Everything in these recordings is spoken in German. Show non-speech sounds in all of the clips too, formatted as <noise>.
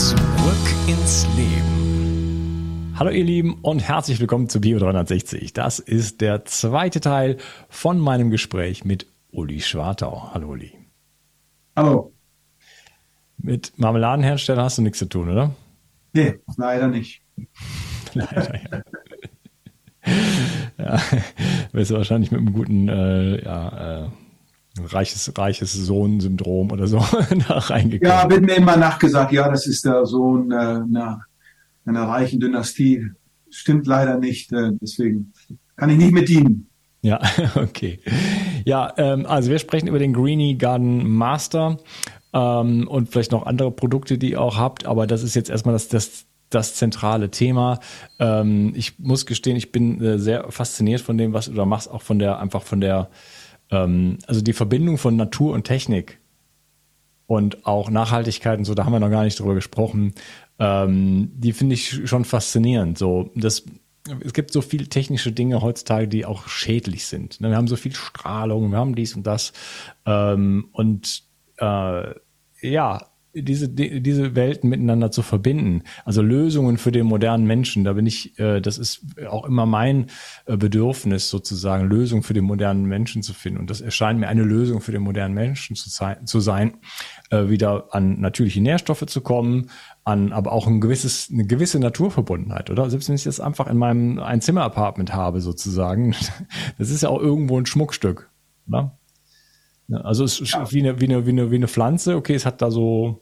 Zurück ins Leben. Hallo ihr Lieben und herzlich willkommen zu Bio 360. Das ist der zweite Teil von meinem Gespräch mit Uli Schwartau. Hallo Uli. Hallo. Mit Marmeladenhersteller hast du nichts zu tun, oder? Nee, leider nicht. <laughs> leider, ja. <laughs> ja, <laughs> wirst du wahrscheinlich mit einem guten äh, ja, äh, reiches, reiches Sohn-Syndrom oder so <laughs> da reingekommen. Ja, wird mir immer nachgesagt, ja, das ist der Sohn äh, einer, einer reichen Dynastie. Stimmt leider nicht, äh, deswegen kann ich nicht mit dienen. Ja, <laughs> okay. Ja, ähm, also wir sprechen über den Greenie Garden Master ähm, und vielleicht noch andere Produkte, die ihr auch habt, aber das ist jetzt erstmal das, das, das zentrale Thema. Ähm, ich muss gestehen, ich bin äh, sehr fasziniert von dem, was du da machst, auch von der, einfach von der ähm, also die Verbindung von Natur und Technik und auch Nachhaltigkeit und so, da haben wir noch gar nicht drüber gesprochen, ähm, die finde ich schon faszinierend. So, das, es gibt so viele technische Dinge heutzutage, die auch schädlich sind. Ne, wir haben so viel Strahlung, wir haben dies und das. Ähm, und äh, ja, diese, diese Welten miteinander zu verbinden. Also Lösungen für den modernen Menschen, da bin ich, äh, das ist auch immer mein äh, Bedürfnis sozusagen, Lösungen für den modernen Menschen zu finden. Und das erscheint mir eine Lösung für den modernen Menschen zu, sein, zu sein äh, wieder an natürliche Nährstoffe zu kommen, an aber auch ein gewisses, eine gewisse Naturverbundenheit, oder? Selbst wenn ich das einfach in meinem Einzimmer-Apartment habe, sozusagen, <laughs> das ist ja auch irgendwo ein Schmuckstück. Oder? Also es ist ja. wie, eine, wie, eine, wie, eine, wie eine Pflanze, okay, es hat da so,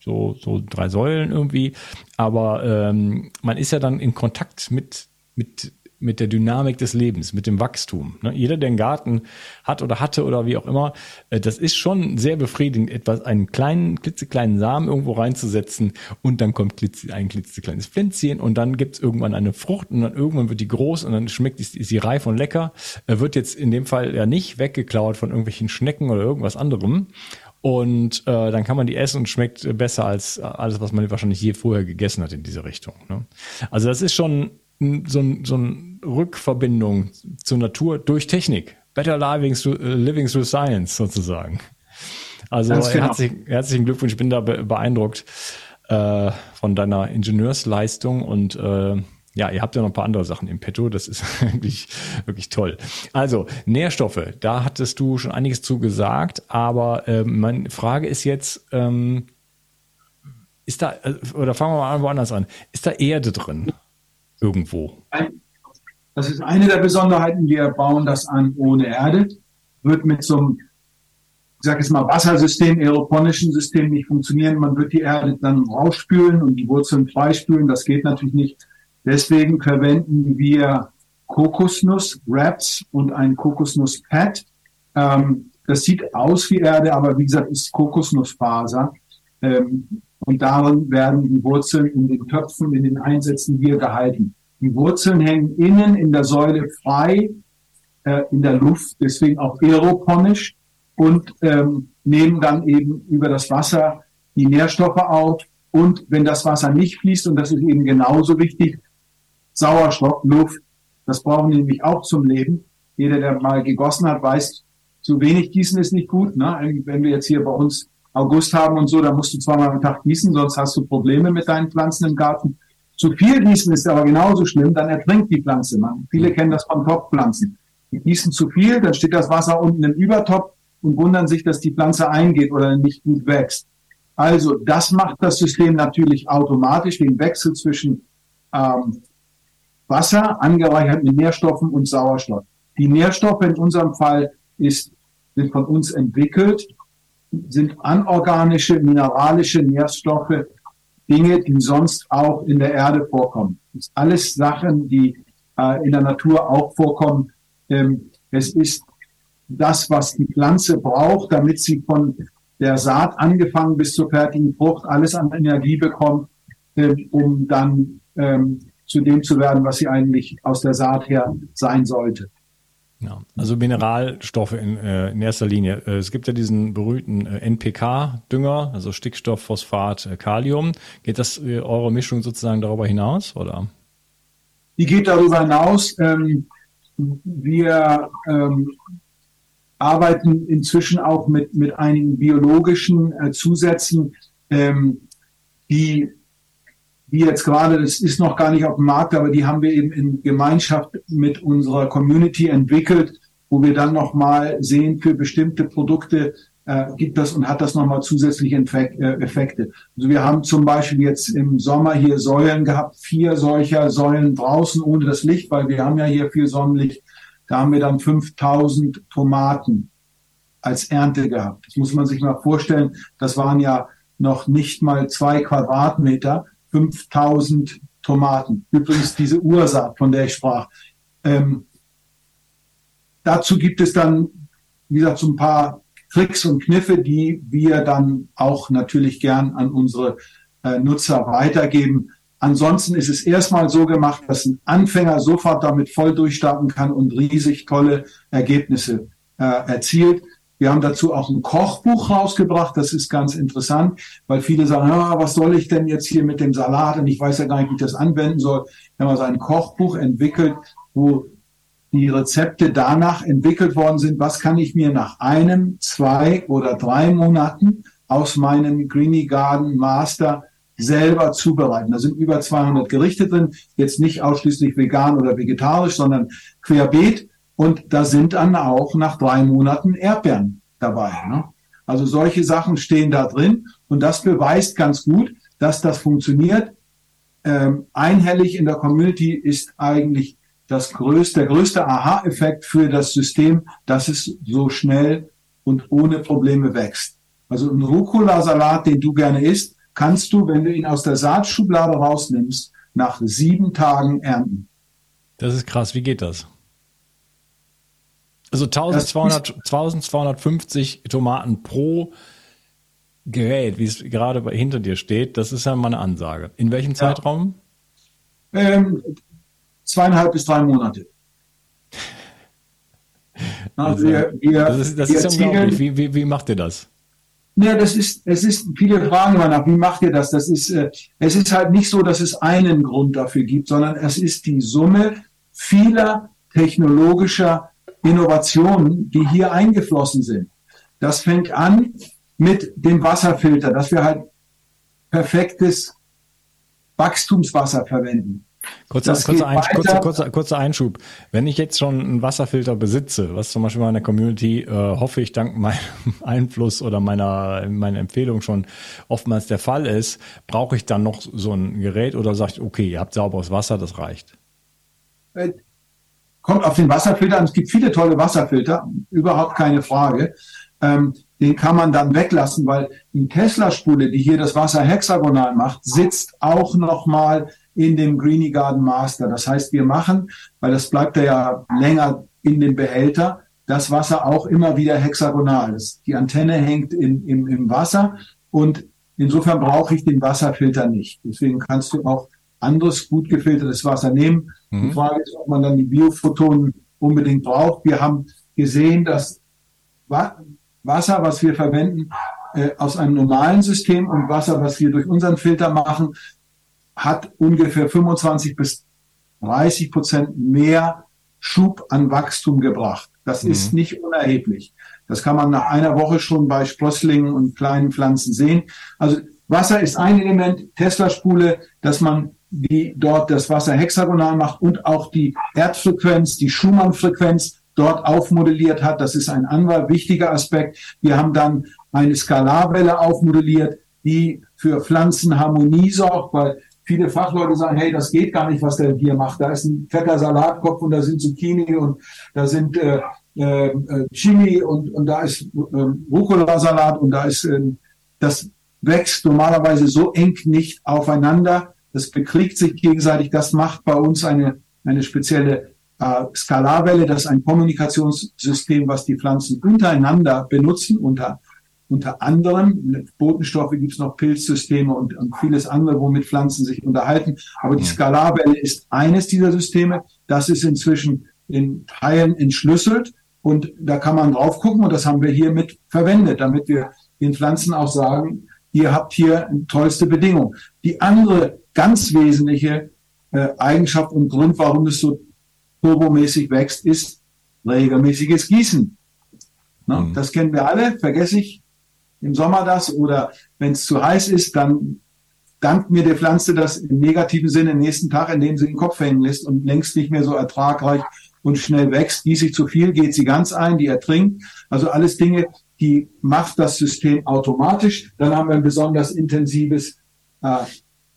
so, so drei Säulen irgendwie, aber ähm, man ist ja dann in Kontakt mit, mit, mit der Dynamik des Lebens, mit dem Wachstum. Ne? Jeder, der einen Garten hat oder hatte oder wie auch immer, äh, das ist schon sehr befriedigend, etwas, einen kleinen, klitzekleinen Samen irgendwo reinzusetzen und dann kommt ein klitzekleines Pflänzchen und dann gibt's irgendwann eine Frucht und dann irgendwann wird die groß und dann schmeckt die, ist sie reif und lecker. Er wird jetzt in dem Fall ja nicht weggeklaut von irgendwelchen Schnecken oder irgendwas anderem. Und äh, dann kann man die essen und schmeckt besser als alles, was man wahrscheinlich je vorher gegessen hat in diese Richtung. Ne? Also das ist schon so, ein, so eine Rückverbindung zur Natur durch Technik. Better living through, uh, living through science sozusagen. Also genau. herzlichen, herzlichen Glückwunsch, ich bin da beeindruckt äh, von deiner Ingenieursleistung und äh, ja, ihr habt ja noch ein paar andere Sachen im Petto. Das ist <laughs> wirklich, wirklich toll. Also, Nährstoffe, da hattest du schon einiges zu gesagt, aber ähm, meine Frage ist jetzt, ähm, ist da, äh, oder fangen wir mal an, woanders an, ist da Erde drin? Irgendwo? Das ist eine der Besonderheiten. Wir bauen das an ohne Erde. Wird mit so einem, ich sage jetzt mal, Wassersystem, aeroponischen System nicht funktionieren. Man wird die Erde dann rausspülen und die Wurzeln freispülen. Das geht natürlich nicht Deswegen verwenden wir Kokosnuss-Wraps und ein Kokosnuss-Pad. Ähm, das sieht aus wie Erde, aber wie gesagt, ist Kokosnussfaser. Ähm, und darin werden die Wurzeln in den Töpfen, in den Einsätzen hier gehalten. Die Wurzeln hängen innen in der Säule frei äh, in der Luft, deswegen auch aeroponisch und ähm, nehmen dann eben über das Wasser die Nährstoffe auf. Und wenn das Wasser nicht fließt, und das ist eben genauso wichtig, Sauerstoff, Luft. Das brauchen die nämlich auch zum Leben. Jeder, der mal gegossen hat, weiß, zu wenig gießen ist nicht gut. Ne? Wenn wir jetzt hier bei uns August haben und so, dann musst du zweimal am Tag gießen, sonst hast du Probleme mit deinen Pflanzen im Garten. Zu viel gießen ist aber genauso schlimm, dann ertrinkt die Pflanze. Man, viele kennen das von Topfpflanzen. Die gießen zu viel, dann steht das Wasser unten im Übertopf und wundern sich, dass die Pflanze eingeht oder nicht gut wächst. Also das macht das System natürlich automatisch, den Wechsel zwischen ähm, Wasser angereichert mit Nährstoffen und Sauerstoff. Die Nährstoffe in unserem Fall ist, sind von uns entwickelt, sind anorganische, mineralische Nährstoffe, Dinge, die sonst auch in der Erde vorkommen. Das ist alles Sachen, die äh, in der Natur auch vorkommen. Ähm, es ist das, was die Pflanze braucht, damit sie von der Saat angefangen bis zur fertigen Frucht alles an Energie bekommt, äh, um dann ähm, zu dem zu werden, was sie eigentlich aus der Saat her sein sollte. Ja, also Mineralstoffe in, äh, in erster Linie. Äh, es gibt ja diesen berühmten äh, NPK-Dünger, also Stickstoff, Phosphat, äh, Kalium. Geht das äh, eure Mischung sozusagen darüber hinaus, oder? Die geht darüber hinaus. Ähm, wir ähm, arbeiten inzwischen auch mit, mit einigen biologischen äh, Zusätzen, ähm, die die jetzt gerade, das ist noch gar nicht auf dem Markt, aber die haben wir eben in Gemeinschaft mit unserer Community entwickelt, wo wir dann nochmal sehen, für bestimmte Produkte äh, gibt das und hat das nochmal zusätzliche äh, Effekte. Also wir haben zum Beispiel jetzt im Sommer hier Säulen gehabt, vier solcher Säulen draußen ohne das Licht, weil wir haben ja hier viel Sonnenlicht. Da haben wir dann 5000 Tomaten als Ernte gehabt. Das muss man sich mal vorstellen. Das waren ja noch nicht mal zwei Quadratmeter. 5000 Tomaten. Übrigens diese Ursaat, von der ich sprach. Ähm, dazu gibt es dann, wie gesagt, so ein paar Tricks und Kniffe, die wir dann auch natürlich gern an unsere äh, Nutzer weitergeben. Ansonsten ist es erstmal so gemacht, dass ein Anfänger sofort damit voll durchstarten kann und riesig tolle Ergebnisse äh, erzielt. Wir haben dazu auch ein Kochbuch rausgebracht. Das ist ganz interessant, weil viele sagen, ja, was soll ich denn jetzt hier mit dem Salat? Und ich weiß ja gar nicht, wie ich das anwenden soll. Wir haben also ein Kochbuch entwickelt, wo die Rezepte danach entwickelt worden sind, was kann ich mir nach einem, zwei oder drei Monaten aus meinem Greenie Garden Master selber zubereiten. Da sind über 200 Gerichte drin, jetzt nicht ausschließlich vegan oder vegetarisch, sondern querbeet. Und da sind dann auch nach drei Monaten Erdbeeren dabei. Ne? Also solche Sachen stehen da drin und das beweist ganz gut, dass das funktioniert. Ähm, einhellig in der Community ist eigentlich das größte, der größte Aha-Effekt für das System, dass es so schnell und ohne Probleme wächst. Also ein Rucola-Salat, den du gerne isst, kannst du, wenn du ihn aus der Saatschublade rausnimmst, nach sieben Tagen ernten. Das ist krass. Wie geht das? Also 1200, 1250 Tomaten pro Gerät, wie es gerade hinter dir steht, das ist ja mal eine Ansage. In welchem Zeitraum? Ähm, zweieinhalb bis drei Monate. <laughs> Also wir, wir, das ist, das ist unglaublich. Wie, wie, wie macht ihr das? Ja, das ist, es ist, viele fragen immer nach, wie macht ihr das? Das ist, äh, es ist halt nicht so, dass es einen Grund dafür gibt, sondern es ist die Summe vieler technologischer Innovationen, die hier eingeflossen sind. Das fängt an mit dem Wasserfilter, dass wir halt perfektes Wachstumswasser verwenden. Kurzer, kurzer, ein, kurzer, kurzer, kurzer, Einschub. Wenn ich jetzt schon einen Wasserfilter besitze, was zum Beispiel in meiner Community, äh, hoffe ich, dank meinem <laughs> Einfluss oder meiner, meiner Empfehlung schon oftmals der Fall ist, brauche ich dann noch so ein Gerät oder sage ich, okay, ihr habt sauberes Wasser, das reicht? Kommt auf den Wasserfilter an. Es gibt viele tolle Wasserfilter, überhaupt keine Frage. Ähm, den kann man dann weglassen, weil die Tesla-Spule, die hier das Wasser hexagonal macht, sitzt auch nochmal in dem Greenie Garden Master. Das heißt, wir machen, weil das bleibt ja länger in dem Behälter, das Wasser auch immer wieder hexagonal. Das, die Antenne hängt in, im, im Wasser und insofern brauche ich den Wasserfilter nicht. Deswegen kannst du auch anderes gut gefiltertes Wasser nehmen. Mhm. Die Frage ist, ob man dann die Biophotonen unbedingt braucht. Wir haben gesehen, dass Wasser, was wir verwenden, äh, aus einem normalen System und Wasser, was wir durch unseren Filter machen, hat ungefähr 25 bis 30 Prozent mehr Schub an Wachstum gebracht. Das mhm. ist nicht unerheblich. Das kann man nach einer Woche schon bei Sprösslingen und kleinen Pflanzen sehen. Also Wasser ist ein Element, Tesla-Spule, dass man die dort das Wasser hexagonal macht und auch die Erdfrequenz, die Schumann-Frequenz dort aufmodelliert hat. Das ist ein anderer wichtiger Aspekt. Wir haben dann eine Skalarwelle aufmodelliert, die für Pflanzenharmonie sorgt, weil viele Fachleute sagen, hey, das geht gar nicht, was der hier macht. Da ist ein fetter Salatkopf und da sind Zucchini und da sind äh, äh, Chili und, und da ist äh, Rucola-Salat und da ist, äh, das wächst normalerweise so eng nicht aufeinander. Das bekriegt sich gegenseitig. Das macht bei uns eine, eine spezielle äh, Skalarwelle. Das ist ein Kommunikationssystem, was die Pflanzen untereinander benutzen, unter unter anderem, Botenstoffe gibt es noch Pilzsysteme und, und, vieles andere, womit Pflanzen sich unterhalten. Aber die Skalarwelle ist eines dieser Systeme. Das ist inzwischen in Teilen entschlüsselt und da kann man drauf gucken und das haben wir hier mit verwendet, damit wir den Pflanzen auch sagen, ihr habt hier tollste Bedingungen. Die andere ganz wesentliche äh, Eigenschaft und Grund, warum es so turbomäßig wächst, ist regelmäßiges Gießen. Ne? Mhm. Das kennen wir alle, vergesse ich im Sommer das oder wenn es zu heiß ist, dann dankt mir der Pflanze das im negativen Sinne nächsten Tag, indem sie den Kopf hängen lässt und längst nicht mehr so ertragreich und schnell wächst. Gieße ich zu viel, geht sie ganz ein, die ertrinkt. Also alles Dinge, die macht das System automatisch. Dann haben wir ein besonders intensives äh,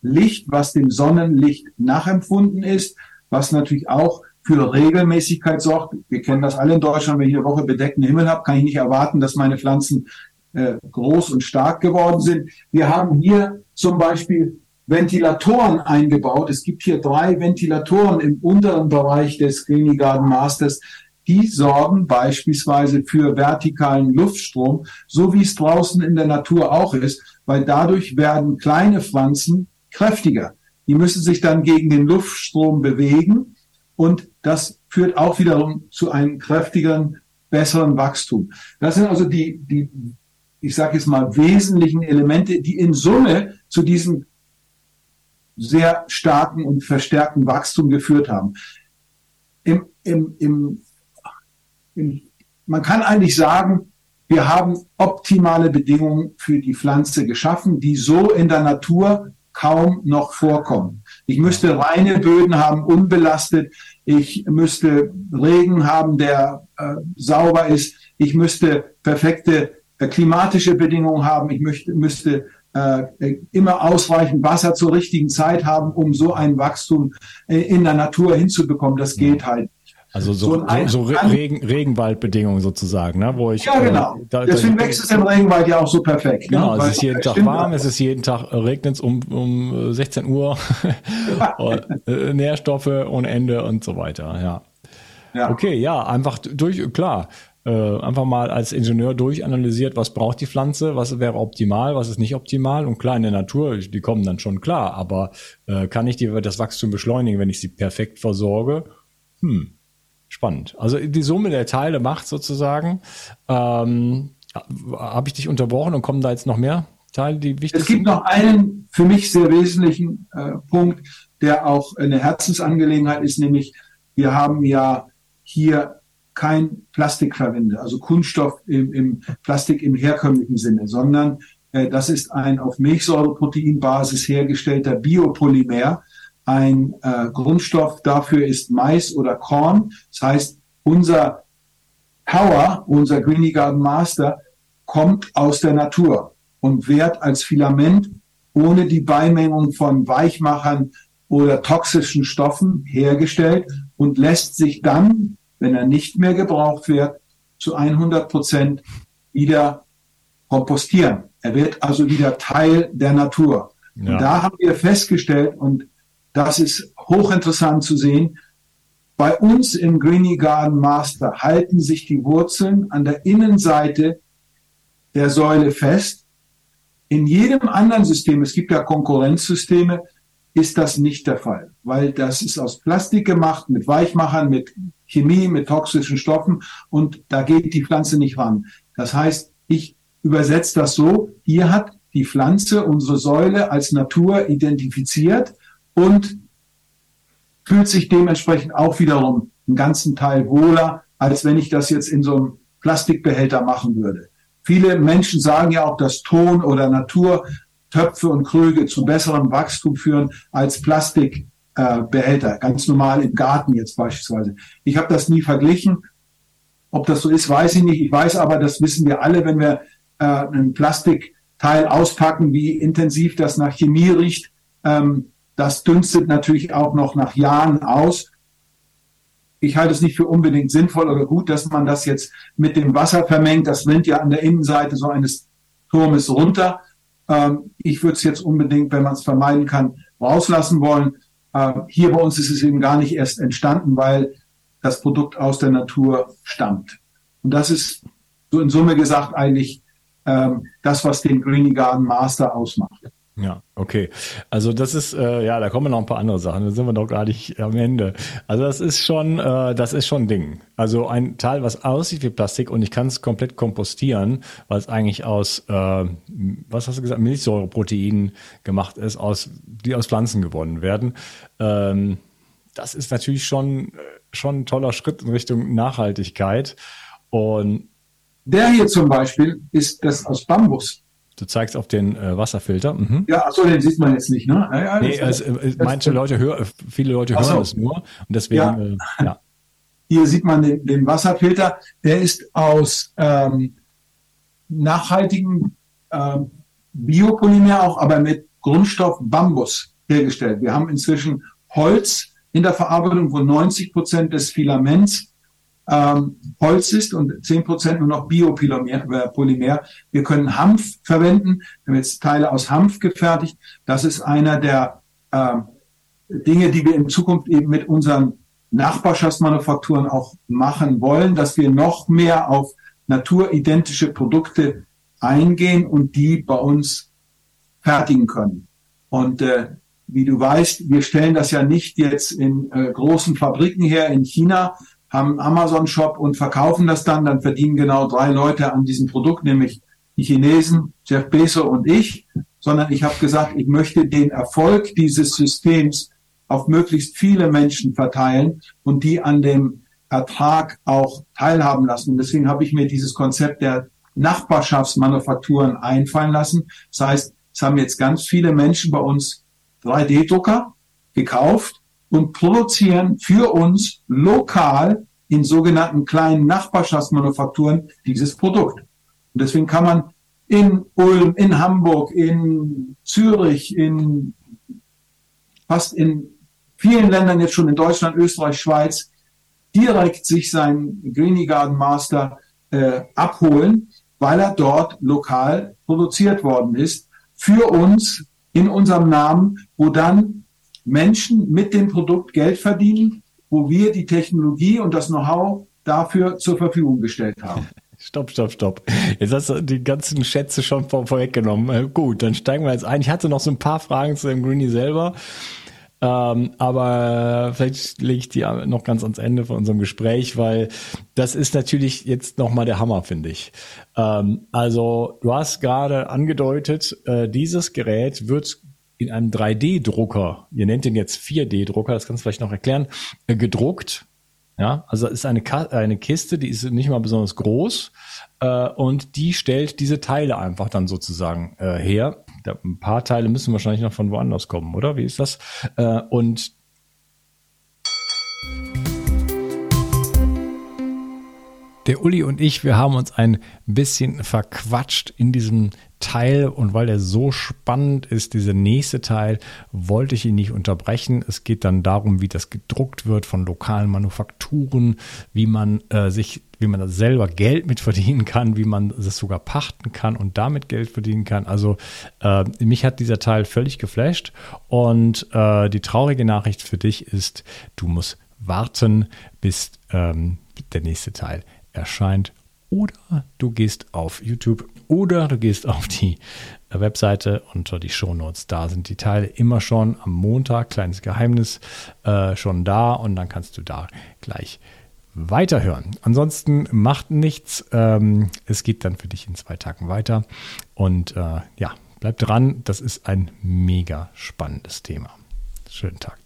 Licht, was dem Sonnenlicht nachempfunden ist, was natürlich auch für Regelmäßigkeit sorgt. Wir kennen das alle in Deutschland. Wenn ich eine Woche bedeckten Himmel habe, kann ich nicht erwarten, dass meine Pflanzen äh, groß und stark geworden sind. Wir haben hier zum Beispiel Ventilatoren eingebaut. Es gibt hier drei Ventilatoren im unteren Bereich des Greeny Garden Masters. Die sorgen beispielsweise für vertikalen Luftstrom, so wie es draußen in der Natur auch ist, weil dadurch werden kleine Pflanzen kräftiger. Die müssen sich dann gegen den Luftstrom bewegen und das führt auch wiederum zu einem kräftigeren, besseren Wachstum. Das sind also die, die ich sage jetzt mal, wesentlichen Elemente, die in Summe zu diesem sehr starken und verstärkten Wachstum geführt haben. Im, im, im, man kann eigentlich sagen, wir haben optimale Bedingungen für die Pflanze geschaffen, die so in der Natur kaum noch vorkommen. Ich müsste reine Böden haben, unbelastet. Ich müsste Regen haben, der äh, sauber ist. Ich müsste perfekte äh, klimatische Bedingungen haben. Ich möchte, müsste äh, immer ausreichend Wasser zur richtigen Zeit haben, um so ein Wachstum äh, in der Natur hinzubekommen. Das geht halt. Also so, so, so, Regen, Regenwaldbedingungen sozusagen, ne? wo ich. Ja, genau. Äh, da, Deswegen da, wächst es im Regenwald ja auch so perfekt. Ne? Genau, ne? es ist jeden Tag warm, es ist jeden Tag äh, regnet es um, um 16 Uhr, <laughs> Nährstoffe ohne Ende und so weiter, ja. ja. Okay, ja, einfach durch, klar äh, einfach mal als Ingenieur durchanalysiert, was braucht die Pflanze, was wäre optimal, was ist nicht optimal. Und klar, in der Natur, die kommen dann schon klar, aber äh, kann ich die, das Wachstum beschleunigen, wenn ich sie perfekt versorge? Hm, spannend. Also die Summe der Teile macht sozusagen. Ähm, Habe ich dich unterbrochen und kommen da jetzt noch mehr Teile, die wichtig sind? Es gibt sind? noch einen für mich sehr wesentlichen äh, Punkt, der auch eine Herzensangelegenheit ist, nämlich wir haben ja hier kein Plastik verwende, also Kunststoff im, im Plastik im herkömmlichen Sinne, sondern äh, das ist ein auf Milchsäureproteinbasis hergestellter Biopolymer, ein äh, Grundstoff dafür ist Mais oder Korn. Das heißt, unser Power, unser Greenie Garden Master, kommt aus der Natur und wird als Filament ohne die Beimengung von Weichmachern oder toxischen Stoffen hergestellt und lässt sich dann, wenn er nicht mehr gebraucht wird, zu 100 Prozent wieder kompostieren. Er wird also wieder Teil der Natur. Ja. Und da haben wir festgestellt, und das ist hochinteressant zu sehen, bei uns im Greenie Garden Master halten sich die Wurzeln an der Innenseite der Säule fest. In jedem anderen System, es gibt ja Konkurrenzsysteme, ist das nicht der Fall, weil das ist aus Plastik gemacht, mit Weichmachern, mit Chemie, mit toxischen Stoffen und da geht die Pflanze nicht ran. Das heißt, ich übersetze das so, hier hat die Pflanze unsere Säule als Natur identifiziert und fühlt sich dementsprechend auch wiederum einen ganzen Teil wohler, als wenn ich das jetzt in so einem Plastikbehälter machen würde. Viele Menschen sagen ja auch, dass Ton oder Natur Töpfe und Krüge zu besserem Wachstum führen als Plastikbehälter, äh, ganz normal im Garten jetzt beispielsweise. Ich habe das nie verglichen. Ob das so ist, weiß ich nicht. Ich weiß aber, das wissen wir alle, wenn wir äh, ein Plastikteil auspacken, wie intensiv das nach Chemie riecht. Ähm, das dünstet natürlich auch noch nach Jahren aus. Ich halte es nicht für unbedingt sinnvoll oder gut, dass man das jetzt mit dem Wasser vermengt. Das rinnt ja an der Innenseite so eines Turmes runter. Ähm, ich würde es jetzt unbedingt, wenn man es vermeiden kann, rauslassen wollen. Äh, hier bei uns ist es eben gar nicht erst entstanden, weil das Produkt aus der Natur stammt. Und das ist so in Summe gesagt eigentlich ähm, das, was den Greenie Garden Master ausmacht. Ja, okay. Also das ist, äh, ja, da kommen noch ein paar andere Sachen. Da sind wir noch gar nicht am Ende. Also das ist schon, äh, das ist schon ein Ding. Also ein Teil, was aussieht wie Plastik und ich kann es komplett kompostieren, weil es eigentlich aus, äh, was hast du gesagt, Milchsäureproteinen gemacht ist, aus, die aus Pflanzen gewonnen werden. Ähm, das ist natürlich schon, schon ein toller Schritt in Richtung Nachhaltigkeit. Und der hier zum Beispiel ist das aus Bambus. Du zeigst auf den äh, Wasserfilter. Mhm. Ja, achso, den sieht man jetzt nicht, ne? Ja, ja, nee, also, äh, manche Leute hören, viele Leute hören so. es nur und deswegen, ja. Äh, ja. <laughs> Hier sieht man den, den, Wasserfilter. Der ist aus ähm, nachhaltigem ähm, Biopolymer auch, aber mit Grundstoff Bambus hergestellt. Wir haben inzwischen Holz in der Verarbeitung, wo 90 Prozent des Filaments ähm, Holz ist und zehn Prozent nur noch Biopolymer. Äh, Wir können Hanf verwenden. Wir haben jetzt Teile aus Hanf gefertigt. Das ist einer der äh, Dinge, die wir in Zukunft eben mit unseren Nachbarschaftsmanufakturen auch machen wollen, dass wir noch mehr auf naturidentische Produkte eingehen und die bei uns fertigen können. Und äh, wie du weißt, wir stellen das ja nicht jetzt in äh, großen Fabriken her in China, haben Amazon-Shop und verkaufen das dann. Dann verdienen genau drei Leute an diesem Produkt, nämlich die Chinesen, Jeff Bezos und ich. Sondern ich habe gesagt, ich möchte den Erfolg dieses Systems auf möglichst viele Menschen verteilen und die an dem Ertrag auch teilhaben lassen. Und deswegen habe ich mir dieses Konzept der Nachbarschaftsmanufakturen einfallen lassen. Das heißt, es haben jetzt ganz viele Menschen bei uns 3D-Drucker gekauft und produzieren für uns lokal in sogenannten kleinen Nachbarschaftsmanufakturen dieses Produkt. Und deswegen kann man in Ulm, in Hamburg, in Zürich, in fast in vielen Ländern jetzt schon in Deutschland, Österreich, Schweiz direkt sich sein Greenie Garden Master äh, abholen, weil er dort lokal produziert worden ist für uns in unserem Namen, wo dann Menschen mit dem Produkt Geld verdienen, wo wir die Technologie und das Know-how dafür zur Verfügung gestellt haben. <laughs> Stopp, stopp, stopp. Jetzt hast du die ganzen Schätze schon vor, vorweggenommen. Äh, gut, dann steigen wir jetzt ein. Ich hatte noch so ein paar Fragen zu dem Greenie selber. Ähm, aber vielleicht lege ich die noch ganz ans Ende von unserem Gespräch, weil das ist natürlich jetzt nochmal der Hammer, finde ich. Ähm, also du hast gerade angedeutet, äh, dieses Gerät wird in einem 3D-Drucker, ihr nennt den jetzt 4D-Drucker, das kannst du vielleicht noch erklären, äh, gedruckt. Ja, also ist eine, eine Kiste, die ist nicht mal besonders groß äh, und die stellt diese Teile einfach dann sozusagen äh, her. ein paar Teile müssen wahrscheinlich noch von woanders kommen, oder? Wie ist das? Äh, und der Uli und ich, wir haben uns ein bisschen verquatscht in diesem Teil und weil der so spannend ist, dieser nächste Teil, wollte ich ihn nicht unterbrechen. Es geht dann darum, wie das gedruckt wird von lokalen Manufakturen, wie man äh, sich, wie man selber Geld mit verdienen kann, wie man es sogar pachten kann und damit Geld verdienen kann. Also äh, mich hat dieser Teil völlig geflasht und äh, die traurige Nachricht für dich ist, du musst warten, bis ähm, der nächste Teil erscheint. Oder du gehst auf YouTube oder du gehst auf die Webseite unter die Shownotes. Da sind die Teile immer schon am Montag, kleines Geheimnis, äh, schon da und dann kannst du da gleich weiterhören. Ansonsten macht nichts. Ähm, es geht dann für dich in zwei Tagen weiter. Und äh, ja, bleib dran. Das ist ein mega spannendes Thema. Schönen Tag.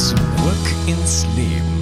Zurück ins Leben.